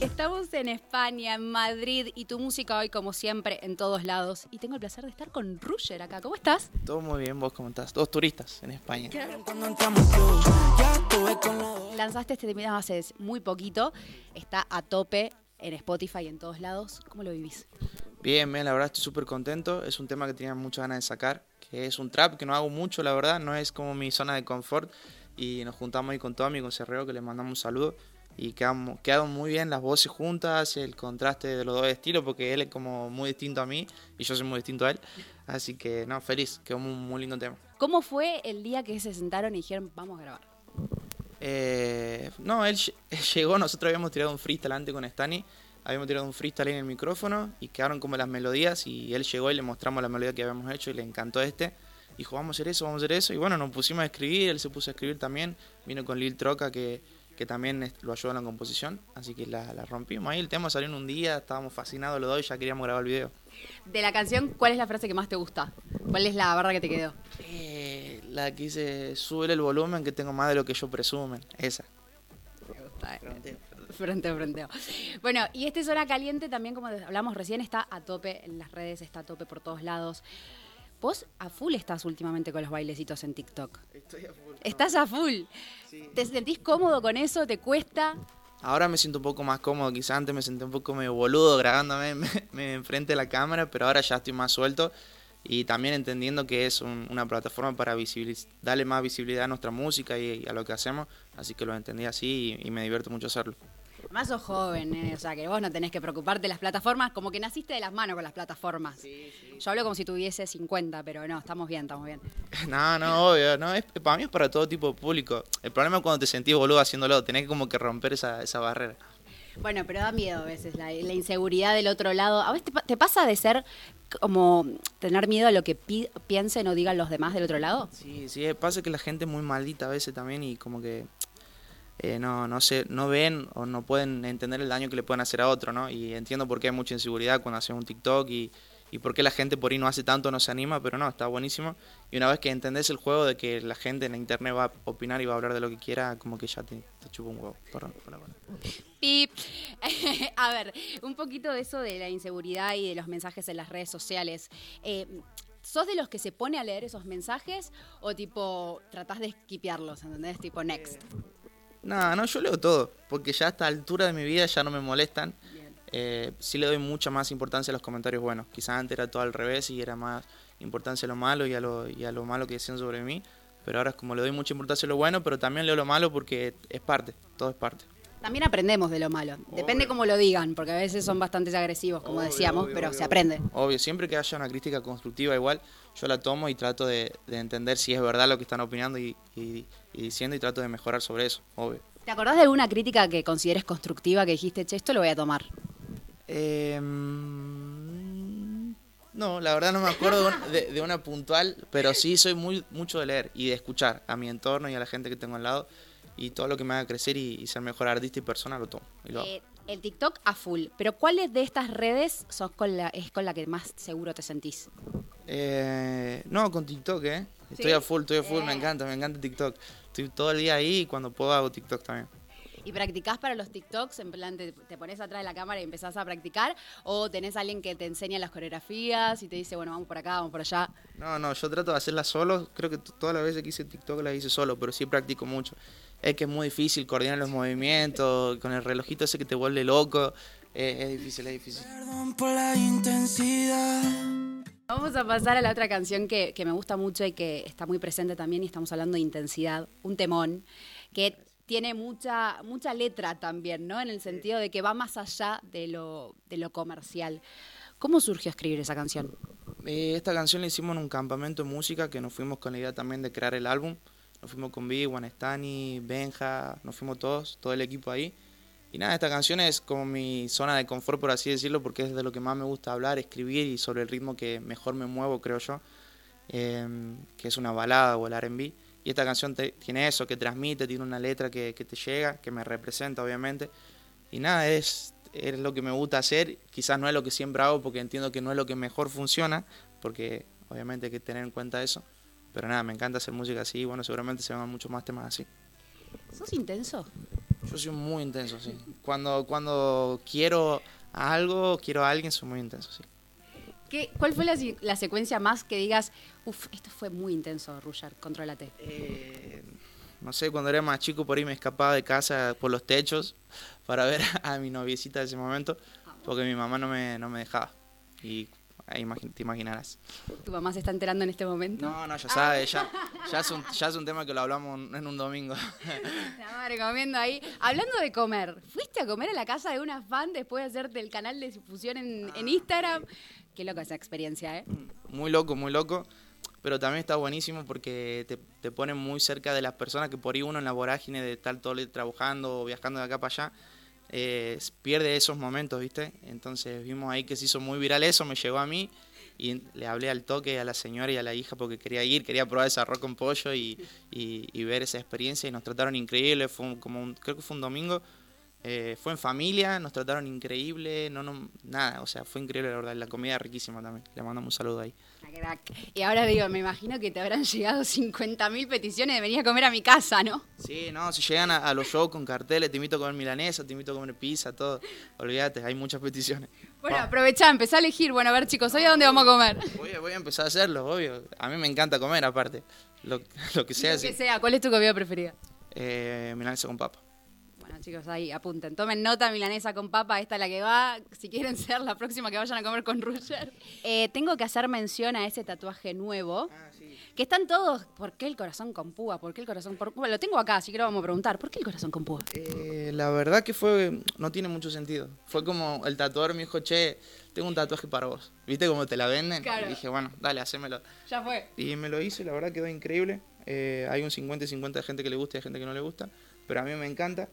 Estamos en España, en Madrid y tu música hoy como siempre en todos lados. Y tengo el placer de estar con Ruger acá. ¿Cómo estás? Todo muy bien, vos cómo estás. Dos turistas en España. Lanzaste este tema hace muy poquito. Está a tope en Spotify y en todos lados. ¿Cómo lo vivís? Bien, bien, la verdad estoy súper contento. Es un tema que tenía muchas ganas de sacar, que es un trap que no hago mucho, la verdad, no es como mi zona de confort. Y nos juntamos ahí con Tommy, con Cerreo, que le mandamos un saludo. Y quedamos, quedaron muy bien las voces juntas, el contraste de los dos estilos, porque él es como muy distinto a mí y yo soy muy distinto a él. Así que, no, feliz, quedó un muy lindo tema. ¿Cómo fue el día que se sentaron y dijeron, vamos a grabar? Eh, no, él llegó, nosotros habíamos tirado un freestyle antes con Stani, habíamos tirado un freestyle en el micrófono y quedaron como las melodías y él llegó y le mostramos la melodía que habíamos hecho y le encantó este. Dijo, vamos a hacer eso, vamos a hacer eso. Y bueno, nos pusimos a escribir, él se puso a escribir también, vino con Lil Troca que, que también lo ayudó en la composición, así que la, la rompimos ahí. El tema salió en un día, estábamos fascinados los dos y ya queríamos grabar el video. De la canción, ¿cuál es la frase que más te gusta? ¿Cuál es la barra que te quedó? Eh, la que dice, sube el volumen que tengo más de lo que yo presumen, esa. Me gusta. eh. Frente a fronteo. Bueno, y este Zona Caliente también, como hablamos recién, está a tope en las redes, está a tope por todos lados. Vos a full estás últimamente con los bailecitos en TikTok. Estoy a full. Estás a full. ¿Te sentís cómodo con eso? ¿Te cuesta? Ahora me siento un poco más cómodo, quizás antes me sentí un poco medio boludo grabándome me, me enfrente de la cámara, pero ahora ya estoy más suelto y también entendiendo que es un- una plataforma para darle más visibilidad a nuestra música y, y a lo que hacemos, así que lo entendí así y, y me divierto mucho hacerlo. Más sos joven, eh, o sea que vos no tenés que preocuparte de las plataformas, como que naciste de las manos con las plataformas. Yo hablo como si tuviese 50, pero no, estamos bien, estamos bien. No, no, obvio, no, es, para mí es para todo tipo de público. El problema es cuando te sentís boludo haciéndolo, tenés que como que romper esa, esa barrera. Bueno, pero da miedo a veces la, la inseguridad del otro lado. ¿A veces te, pa- te pasa de ser como tener miedo a lo que pi- piensen o digan los demás del otro lado? Sí, sí, pasa que la gente es muy maldita a veces también y como que eh, no, no sé, no ven o no pueden entender el daño que le pueden hacer a otro, ¿no? Y entiendo por qué hay mucha inseguridad cuando hacen un TikTok y, y por qué la gente por ahí no hace tanto, no se anima, pero no, está buenísimo. Y una vez que entendés el juego de que la gente en la internet va a opinar y va a hablar de lo que quiera, como que ya te, te chupa un huevo. Pip. a ver, un poquito de eso de la inseguridad y de los mensajes en las redes sociales. Eh, ¿Sos de los que se pone a leer esos mensajes o tipo tratás de esquipearlos, ¿entendés? Tipo next. No, no, yo leo todo, porque ya a esta altura de mi vida ya no me molestan. Eh, sí le doy mucha más importancia a los comentarios buenos. Quizás antes era todo al revés y era más importancia a lo malo y a lo, y a lo malo que decían sobre mí. Pero ahora es como le doy mucha importancia a lo bueno, pero también leo lo malo porque es parte, todo es parte. También aprendemos de lo malo. Depende cómo lo digan, porque a veces son bastante agresivos, como decíamos, pero se aprende. Obvio, siempre que haya una crítica constructiva igual, yo la tomo y trato de, de entender si es verdad lo que están opinando y, y- y diciendo y trato de mejorar sobre eso, obvio. ¿Te acordás de alguna crítica que consideres constructiva que dijiste, che, esto lo voy a tomar? Eh, mm, no, la verdad no me acuerdo de una, de- de una puntual, pero sí soy muy mucho de leer y de escuchar a mi entorno y a la gente que tengo al lado y todo lo que me haga crecer y, y ser mejor artista y persona lo tomo y lo. Eh, el TikTok a full, pero ¿cuál de estas redes sos con la, es con la que más seguro te sentís? Eh, no, con TikTok, ¿eh? Estoy ¿Sí? a full, estoy a full, me Bien. encanta, me encanta TikTok. Estoy todo el día ahí y cuando puedo hago TikTok también. ¿Y practicás para los TikToks? En plan, te, te pones atrás de la cámara y empezás a practicar? ¿O tenés a alguien que te enseña las coreografías y te dice, bueno, vamos por acá, vamos por allá? No, no, yo trato de hacerlas solo. Creo que todas las veces que hice TikTok las hice solo, pero sí practico mucho. Es que es muy difícil coordinar los movimientos, con el relojito ese que te vuelve loco. Es difícil, es difícil. Perdón por la intensidad. Vamos a pasar a la otra canción que, que me gusta mucho y que está muy presente también, y estamos hablando de intensidad, un temón, que tiene mucha, mucha letra también, ¿no? En el sentido de que va más allá de lo, de lo comercial. ¿Cómo surgió escribir esa canción? Eh, esta canción la hicimos en un campamento de música que nos fuimos con la idea también de crear el álbum. Nos fuimos con Vi, Stani, Benja, nos fuimos todos, todo el equipo ahí. Y nada, esta canción es como mi zona de confort, por así decirlo, porque es de lo que más me gusta hablar, escribir y sobre el ritmo que mejor me muevo, creo yo, eh, que es una balada o el RB. Y esta canción tiene eso, que transmite, tiene una letra que, que te llega, que me representa, obviamente. Y nada, es, es lo que me gusta hacer. Quizás no es lo que siempre hago porque entiendo que no es lo que mejor funciona, porque obviamente hay que tener en cuenta eso. Pero nada, me encanta hacer música así bueno, seguramente se van muchos más temas así. ¿Sos intenso? Yo soy muy intenso, sí. Cuando, cuando quiero algo, quiero a alguien, soy muy intenso, sí. ¿Qué, ¿Cuál fue la, la secuencia más que digas, uff, esto fue muy intenso, Ruger, contrólate? Eh, no sé, cuando era más chico por ahí me escapaba de casa por los techos para ver a mi noviecita de ese momento, porque mi mamá no me, no me dejaba. Y ahí imagi- te imaginarás. ¿Tu mamá se está enterando en este momento? No, no, ya sabe, ya, ya, es un, ya es un tema que lo hablamos en un domingo. La madre comiendo ahí. Hablando de comer, ¿fuiste a comer a la casa de una fan después de hacerte el canal de difusión en, en Instagram? Qué loca esa experiencia, ¿eh? Muy loco, muy loco. Pero también está buenísimo porque te, te pone muy cerca de las personas que por ahí uno en la vorágine de estar todo el día trabajando o viajando de acá para allá, eh, pierde esos momentos, ¿viste? Entonces vimos ahí que se hizo muy viral eso, me llegó a mí y le hablé al toque a la señora y a la hija porque quería ir, quería probar ese arroz con pollo y, y- y ver esa experiencia y nos trataron increíble, fue un- como un- creo que fue un domingo, eh, fue en familia, nos trataron increíble, no, no, nada, o sea, fue increíble la verdad, la comida riquísima también, le mandamos un saludo ahí. Y ahora digo, me imagino que te habrán llegado 50.000 peticiones de venir a comer a mi casa, ¿no? Sí, no, si llegan a, a los shows con carteles, te invito a comer milanesa, te invito a comer pizza, todo. Olvídate, hay muchas peticiones. Bueno, aprovechá, empezá a elegir. Bueno, a ver, chicos, ¿hoy a dónde vamos a comer? Voy, a- voy a empezar a hacerlo, obvio. A mí me encanta comer, aparte. Lo, lo que sea, Lo sí. que sea, ¿cuál es tu comida preferida? Eh, milanesa con papa. Bueno, chicos, ahí apunten. Tomen nota, milanesa con papa, esta es la que va. Si quieren ser la próxima que vayan a comer con Roger. Eh, tengo que hacer mención a ese tatuaje nuevo. Que están todos. ¿Por qué el corazón con púa? ¿Por qué el corazón por Bueno, lo tengo acá, así que lo vamos a preguntar. ¿Por qué el corazón con púa? Eh, la verdad que fue, no tiene mucho sentido. Fue como el tatuador me dijo, che, tengo un tatuaje para vos. ¿Viste cómo te la venden? Claro. Y dije, bueno, dale, hacémelo. Ya fue. Y me lo hice, la verdad quedó increíble. Eh, hay un 50 y 50 de gente que le gusta y de gente que no le gusta, pero a mí me encanta.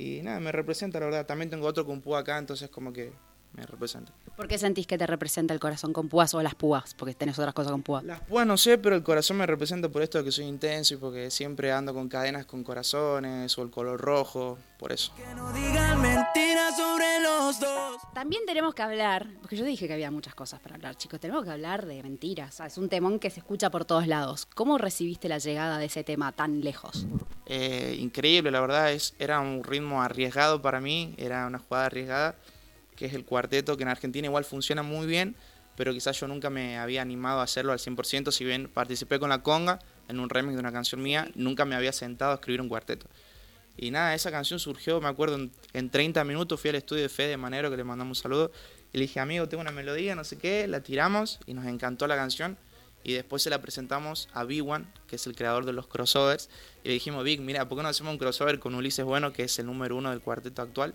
Y nada, me representa, la verdad. También tengo otro con púa acá, entonces como que me representa. ¿Por qué sentís que te representa el corazón con púas o las púas? Porque tenés otras cosas con púas. Las púas no sé, pero el corazón me representa por esto de que soy intenso y porque siempre ando con cadenas con corazones o el color rojo, por eso. Que no digan mentiras sobre los dos. También tenemos que hablar, porque yo dije que había muchas cosas para hablar, chicos, tenemos que hablar de mentiras. Es un temón que se escucha por todos lados. ¿Cómo recibiste la llegada de ese tema tan lejos? Eh, increíble, la verdad, es, era un ritmo arriesgado para mí, era una jugada arriesgada, que es el cuarteto, que en Argentina igual funciona muy bien, pero quizás yo nunca me había animado a hacerlo al 100%, si bien participé con la conga en un remix de una canción mía, nunca me había sentado a escribir un cuarteto. Y nada, esa canción surgió, me acuerdo, en, en 30 minutos fui al estudio de Fede Manero, que le mandamos un saludo, y le dije, amigo, tengo una melodía, no sé qué, la tiramos y nos encantó la canción. Y después se la presentamos a Big One, que es el creador de los crossovers. Y le dijimos, Big, mira, ¿por qué no hacemos un crossover con Ulises Bueno, que es el número uno del cuarteto actual?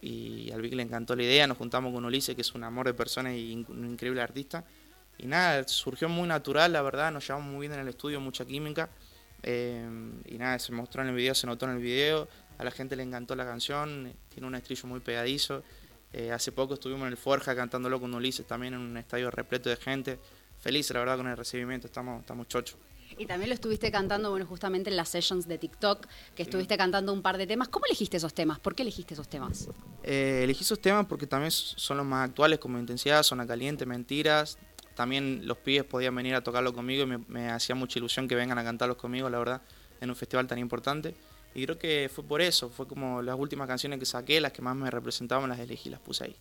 Y al Big le encantó la idea, nos juntamos con Ulises, que es un amor de persona y un increíble artista. Y nada, surgió muy natural, la verdad, nos llevamos muy bien en el estudio, mucha química. Eh, y nada, se mostró en el video, se notó en el video, a la gente le encantó la canción, tiene un estribillo muy pegadizo. Eh, hace poco estuvimos en el Forja cantándolo con Ulises también en un estadio repleto de gente. Feliz, la verdad, con el recibimiento, estamos, estamos chochos. Y también lo estuviste cantando, bueno, justamente en las sessions de TikTok, que estuviste cantando un par de temas. ¿Cómo elegiste esos temas? ¿Por qué elegiste esos temas? Eh, elegí esos temas porque también son los más actuales, como Intensidad, Zona Caliente, Mentiras. También los pibes podían venir a tocarlo conmigo y me, me hacía mucha ilusión que vengan a cantarlos conmigo, la verdad, en un festival tan importante. Y creo que fue por eso, fue como las últimas canciones que saqué, las que más me representaban, las elegí, las puse ahí.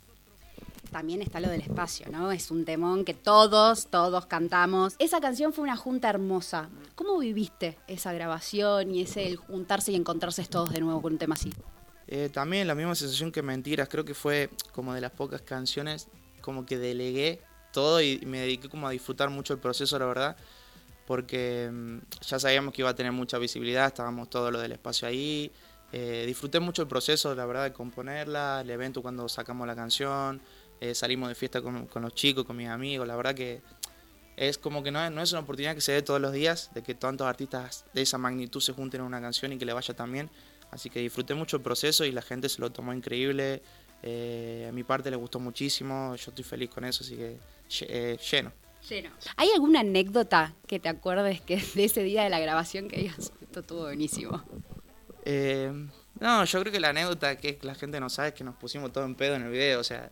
También está lo del espacio, ¿no? Es un temón que todos, todos cantamos. Esa canción fue una junta hermosa. ¿Cómo viviste esa grabación y ese el juntarse y encontrarse todos de nuevo con un tema así? Eh, también la misma sensación que Mentiras, creo que fue como de las pocas canciones como que delegué todo y me dediqué como a disfrutar mucho el proceso, la verdad, porque mm, ya sabíamos que iba a tener mucha visibilidad, estábamos todo lo del espacio ahí, eh, disfruté mucho el proceso, la verdad, de componerla, el evento cuando sacamos la canción, eh, salimos de fiesta con, con los chicos, con mis amigos, la verdad que es como que no es, no es una oportunidad que se dé todos los días, de que tantos artistas de esa magnitud se junten en una canción y que le vaya tan bien. Así que disfruté mucho el proceso y la gente se lo tomó increíble. Eh, a mi parte le gustó muchísimo, yo estoy feliz con eso, así que eh, lleno. Lleno. ¿Hay alguna anécdota que te acuerdes que de ese día de la grabación que digas, esto estuvo buenísimo? Eh, no, yo creo que la anécdota que la gente no sabe es que nos pusimos todo en pedo en el video, o sea,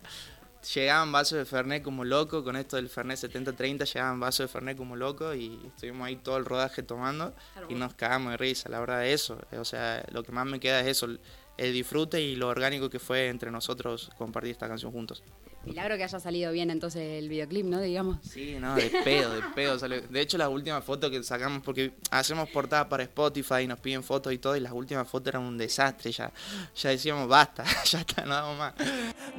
llegaban vasos de Fernet como loco, con esto del Fernet 70-30 llegaban vasos de Fernet como loco y estuvimos ahí todo el rodaje tomando y nos cagamos de risa, la verdad eso, o sea, lo que más me queda es eso, el disfrute y lo orgánico que fue entre nosotros compartir esta canción juntos. Milagro que haya salido bien entonces el videoclip, ¿no? Digamos. Sí, no, de pedo, de pedo. De hecho, las últimas fotos que sacamos, porque hacemos portadas para Spotify y nos piden fotos y todo, y las últimas fotos eran un desastre. Ya, ya decíamos, basta, ya está, no damos más.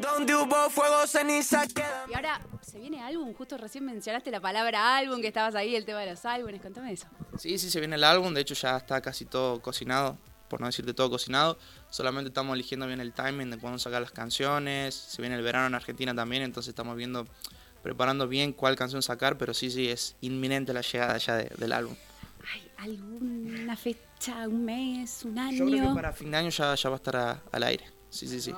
Donde hubo fuego, ceniza Y ahora, ¿se viene álbum? Justo recién mencionaste la palabra álbum, que estabas ahí, el tema de los álbumes. Contame eso. Sí, sí, se viene el álbum. De hecho, ya está casi todo cocinado por no decirte todo cocinado. Solamente estamos eligiendo bien el timing de cuándo sacar las canciones. Se viene el verano en Argentina también, entonces estamos viendo, preparando bien cuál canción sacar, pero sí, sí, es inminente la llegada ya del álbum. ¿Hay alguna fecha, un mes, un año? Yo creo que para fin de año ya, ya va a estar al aire. Sí, sí, sí.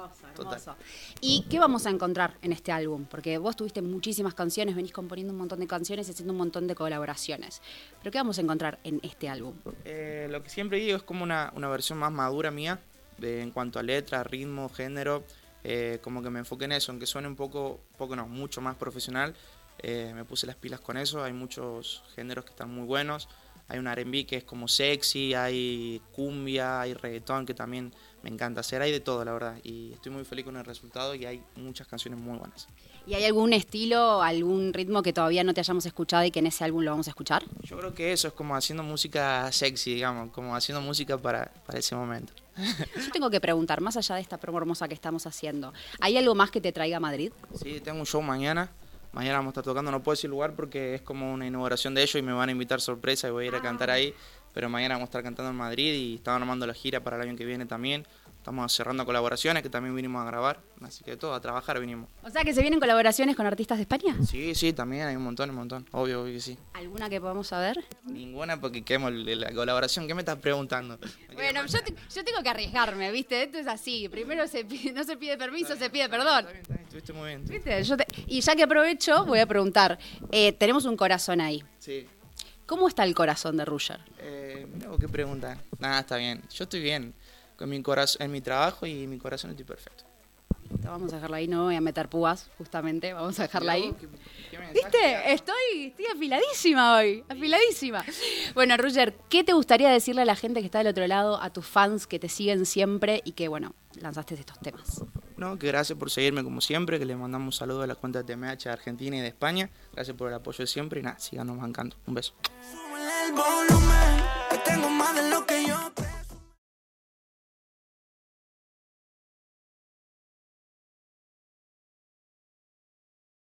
¿Y qué vamos a encontrar en este álbum? Porque vos tuviste muchísimas canciones, venís componiendo un montón de canciones y haciendo un montón de colaboraciones. ¿Pero qué vamos a encontrar en este álbum? Eh, lo que siempre digo es como una, versión más madura mía de, en cuanto a letra, ritmo, género. Eh, como que me enfoque en eso, aunque suene un poco, poco no, mucho más profesional. Eh, me puse las pilas con eso. Hay muchos géneros que están muy buenos. Hay un R&B que es como sexy, hay cumbia, hay reggaetón que también me encanta hacer, hay de todo la verdad y estoy muy feliz con el resultado y hay muchas canciones muy buenas. ¿Y hay algún estilo, algún ritmo que todavía no te hayamos escuchado y que en ese álbum lo vamos a escuchar? Yo creo que eso es como haciendo música sexy, digamos, como haciendo música para, para ese momento. Yo tengo que preguntar, más allá de esta promo hermosa que estamos haciendo, ¿hay algo más que te traiga a Madrid? Sí, tengo un show mañana Mañana vamos a estar tocando, no puedo decir lugar porque es como una inauguración de ellos y me van a invitar sorpresa y voy a ir a cantar ahí. Pero mañana vamos a estar cantando en Madrid y estamos armando la gira para el año que viene también. Estamos cerrando colaboraciones que también vinimos a grabar, así que todo, a trabajar vinimos. O sea que se vienen colaboraciones con artistas de España. Sí, sí, también hay un montón, un montón, obvio, obvio que sí. ¿Alguna que podamos saber? Ninguna porque quemo la colaboración, ¿qué me estás preguntando? Bueno, yo, yo, tengo que arriesgarme, ¿viste? Esto es así, primero se no se pide permiso, se pide perdón. Está bien, está bien, estuviste muy bien. ¿Viste? y ya que aprovecho, voy a preguntar, eh, tenemos un corazón ahí. Sí. ¿Cómo está el corazón de Ruger? Eh, qué pregunta. Nada, está bien. Yo estoy bien con mi corazón, en mi trabajo y mi corazón estoy perfecto. Vamos a dejarla ahí, no voy a meter púas, justamente, vamos a dejarla ahí. ¿Viste? Estoy, estoy afiladísima hoy, afiladísima. Bueno, Roger, ¿qué te gustaría decirle a la gente que está del otro lado, a tus fans que te siguen siempre y que, bueno, lanzaste estos temas? No, que gracias por seguirme como siempre, que le mandamos un saludo a la cuenta de TMH de Argentina y de España. Gracias por el apoyo de siempre y nada, síganos bancando. Un beso.